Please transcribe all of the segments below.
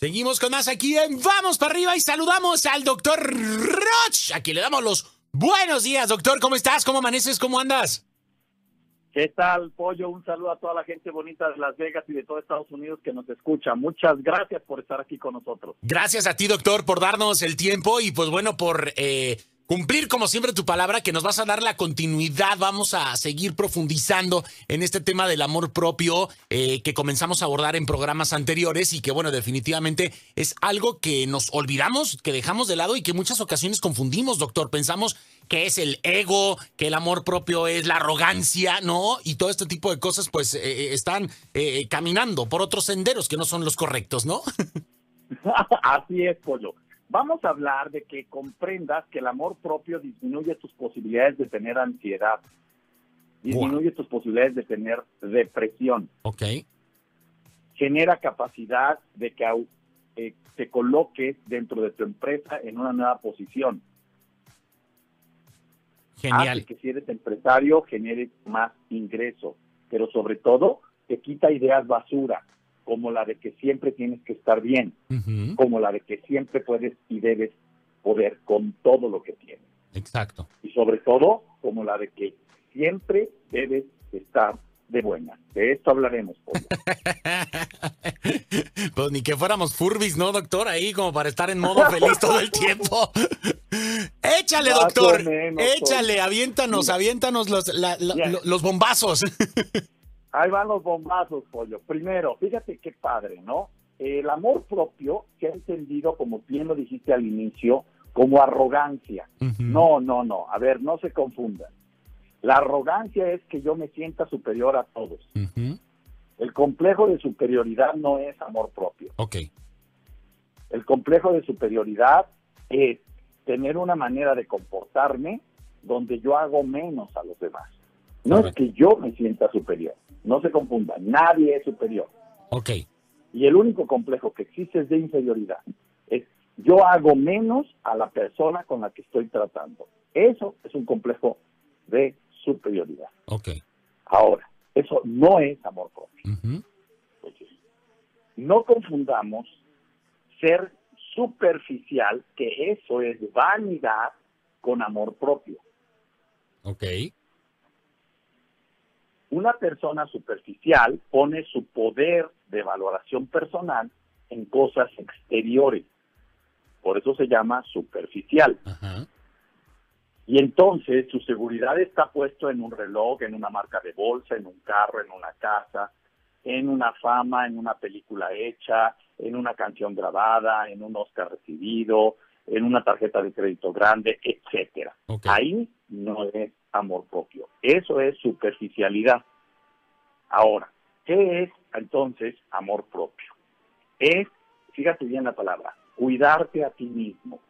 Seguimos con más aquí en Vamos para arriba y saludamos al doctor Roch. Aquí le damos los buenos días, doctor. ¿Cómo estás? ¿Cómo amaneces? ¿Cómo andas? ¿Qué tal, Pollo? Un saludo a toda la gente bonita de Las Vegas y de todo Estados Unidos que nos escucha. Muchas gracias por estar aquí con nosotros. Gracias a ti, doctor, por darnos el tiempo y pues bueno, por eh, cumplir como siempre tu palabra, que nos vas a dar la continuidad. Vamos a seguir profundizando en este tema del amor propio eh, que comenzamos a abordar en programas anteriores y que bueno, definitivamente es algo que nos olvidamos, que dejamos de lado y que muchas ocasiones confundimos, doctor. Pensamos que es el ego, que el amor propio es la arrogancia, ¿no? Y todo este tipo de cosas pues eh, eh, están caminando por otros senderos que no son los correctos, ¿no? Así es, Pollo. Vamos a hablar de que comprendas que el amor propio disminuye tus posibilidades de tener ansiedad, disminuye tus posibilidades de tener depresión. Ok. Genera capacidad de que eh, te coloques dentro de tu empresa en una nueva posición. Genial. Hace que si eres empresario generes más ingreso, pero sobre todo te quita ideas basura como la de que siempre tienes que estar bien, como la de que siempre puedes y debes poder con todo lo que tienes. Exacto. Y sobre todo, como la de que siempre debes estar de buena. De esto hablaremos. pues ni que fuéramos furbis, ¿no, doctor? Ahí como para estar en modo feliz todo el tiempo. Échale, doctor. Échale, aviéntanos, aviéntanos los, los bombazos. Ahí van los bombazos, pollo. Primero, fíjate qué padre, ¿no? El amor propio se ha entendido, como bien lo dijiste al inicio, como arrogancia. No, no, no. A ver, no se confundan. La arrogancia es que yo me sienta superior a todos. El complejo de superioridad no es amor propio. Ok. El complejo de superioridad es tener una manera de comportarme donde yo hago menos a los demás. No es que yo me sienta superior. No se confunda, nadie es superior. Ok. Y el único complejo que existe es de inferioridad. Es yo hago menos a la persona con la que estoy tratando. Eso es un complejo de superioridad. Ok. Ahora, eso no es amor propio. no confundamos ser superficial, que eso es vanidad, con amor propio. Ok. Una persona superficial pone su poder de valoración personal en cosas exteriores. Por eso se llama superficial. Y entonces su seguridad está puesto en un reloj, en una marca de bolsa, en un carro, en una casa, en una fama, en una película hecha, en una canción grabada, en un Oscar recibido, en una tarjeta de crédito grande, etcétera. Ahí no es amor propio. Eso es superficialidad. Ahora, ¿qué es entonces amor propio? Es, fíjate bien la palabra, cuidarte a ti mismo.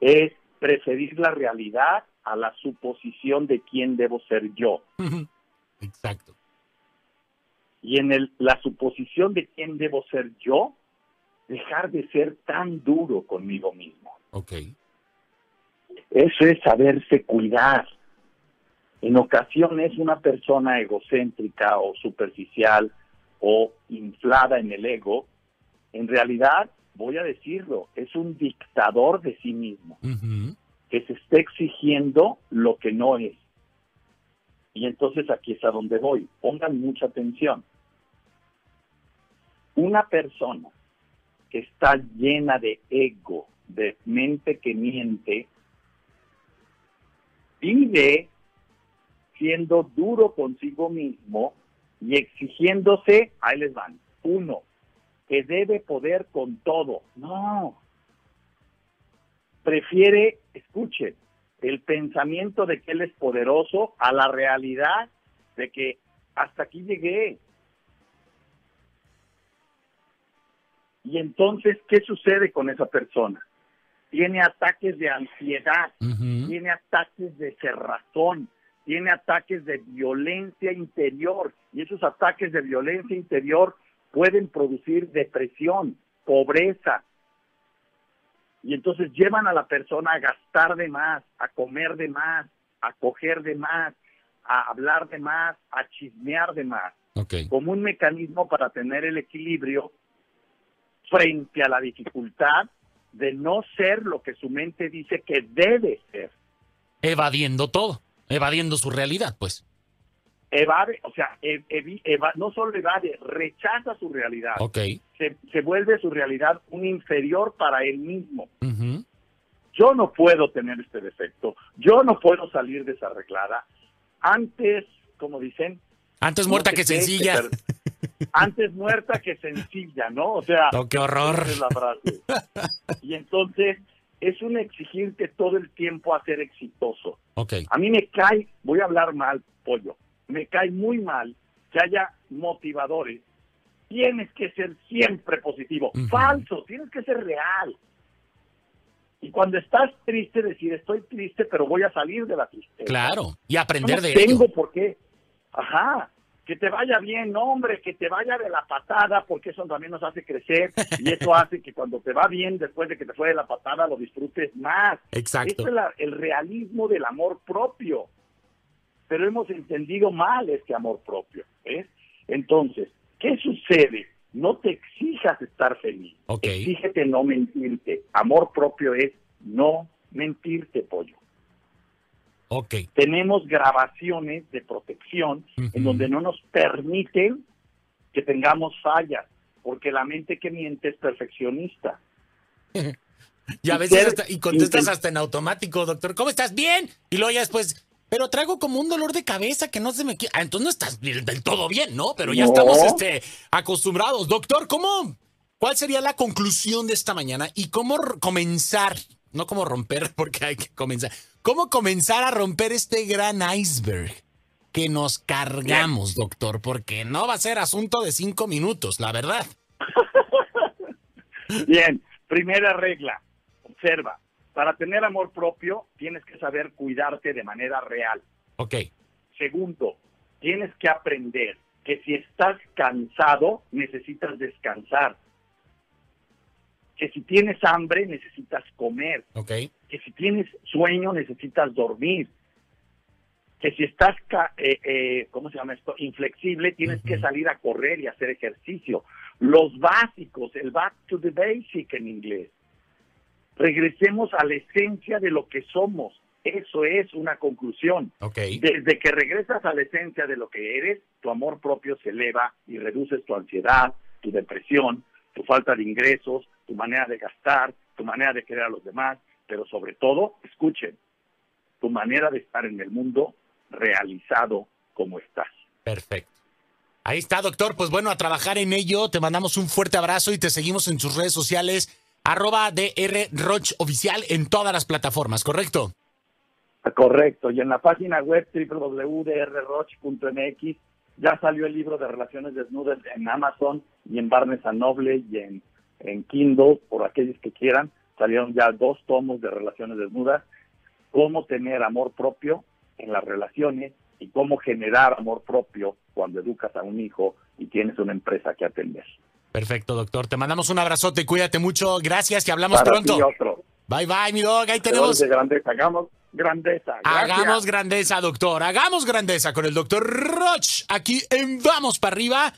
Es preferir la realidad a la suposición de quién debo ser yo. Exacto. Y en el, la suposición de quién debo ser yo, dejar de ser tan duro conmigo mismo. Ok. Eso es saberse cuidar. En ocasiones una persona egocéntrica o superficial o inflada en el ego, en realidad, voy a decirlo, es un dictador de sí mismo, que se está exigiendo lo que no es. Y entonces aquí es a donde voy. Pongan mucha atención. Una persona que está llena de ego, de mente que miente, vive siendo duro consigo mismo y exigiéndose, ahí les van, uno, que debe poder con todo. No. Prefiere, escuche, el pensamiento de que él es poderoso a la realidad de que hasta aquí llegué, Y entonces, ¿qué sucede con esa persona? Tiene ataques de ansiedad, tiene ataques de cerrazón, tiene ataques de violencia interior y esos ataques de violencia interior pueden producir depresión, pobreza. Y entonces llevan a la persona a gastar de más, a comer de más, a coger de más, a hablar de más, a chismear de más. Como un mecanismo para tener el equilibrio frente a la dificultad de no ser lo que su mente dice que debe ser. Evadiendo todo, evadiendo su realidad, pues. Evade, o sea, no solo evade, rechaza su realidad. Ok. Se, vuelve su realidad un inferior para él mismo. Yo no puedo tener este defecto, yo no puedo salir desarreglada. Antes, como dicen... Antes muerta que sencilla. Antes muerta que sencilla, ¿no? O sea, qué horror. es la frase. Y entonces es un exigirte todo el tiempo a ser exitoso. Okay. A mí me cae, voy a hablar mal, pollo, me cae muy mal que haya motivadores. Tienes que ser siempre positivo. Falso, tienes que ser real. Y cuando estás triste, decir, estoy triste, pero voy a salir de la tristeza. Claro, y aprender de ello. Tengo por qué. Ajá, que te vaya bien, hombre, que te vaya de la patada, porque eso también nos hace crecer y eso hace que cuando te va bien después de que te fue de la patada lo disfrutes más. Exacto. es el realismo del amor propio. Pero hemos entendido mal este amor propio. ¿ves? Entonces, ¿qué sucede? No te exijas estar feliz. Okay. Exígete no mentirte. Amor propio es no mentirte, pollo. Tenemos grabaciones de protección en donde no nos permiten que tengamos fallas, porque la mente que miente es perfeccionista. y a veces y contestas hasta en automático, doctor, ¿cómo estás? Bien. Y luego ya después, pero traigo como un dolor de cabeza que no se me Ah, entonces no estás del todo bien, ¿no? Pero ya estamos este, acostumbrados. Doctor, ¿cómo? ¿Cuál sería la conclusión de esta mañana y cómo comenzar? No cómo romper, porque hay que comenzar ¿Cómo comenzar a romper este gran iceberg que nos cargamos, doctor? Porque no va a ser asunto de cinco minutos, la verdad. Bien, primera regla, observa, para tener amor propio tienes que saber cuidarte de manera real. Ok. Segundo, tienes que aprender que si estás cansado, necesitas descansar que si tienes hambre necesitas comer, okay. que si tienes sueño necesitas dormir, que si estás, eh, eh, ¿cómo se llama esto? Inflexible, tienes que salir a correr y hacer ejercicio. Los básicos, el back to the basic en inglés. Regresemos a la esencia de lo que somos. Eso es una conclusión. Okay. Desde que regresas a la esencia de lo que eres, tu amor propio se eleva y reduces tu ansiedad, tu depresión, tu falta de ingresos, tu manera de gastar, tu manera de querer a los demás, pero sobre todo, escuchen, tu manera de estar en el mundo realizado como estás. Perfecto. Ahí está, doctor. Pues bueno, a trabajar en ello. Te mandamos un fuerte abrazo y te seguimos en tus redes sociales, arroba DR Roch Oficial en todas las plataformas, ¿correcto? Correcto. Y en la página web www.drroch.mx ya salió el libro de Relaciones Desnudas en Amazon y en Barnes Noble y en en Kindle, por aquellos que quieran, salieron ya dos tomos de relaciones desnudas, cómo tener amor propio en las relaciones y cómo generar amor propio cuando educas a un hijo y tienes una empresa que atender. Perfecto, doctor. Te mandamos un abrazote, cuídate mucho, gracias y hablamos pronto. Bye bye, mi dog, ahí tenemos. De grandeza, hagamos grandeza. Hagamos grandeza, doctor. Hagamos grandeza con el doctor Roch aquí en Vamos para arriba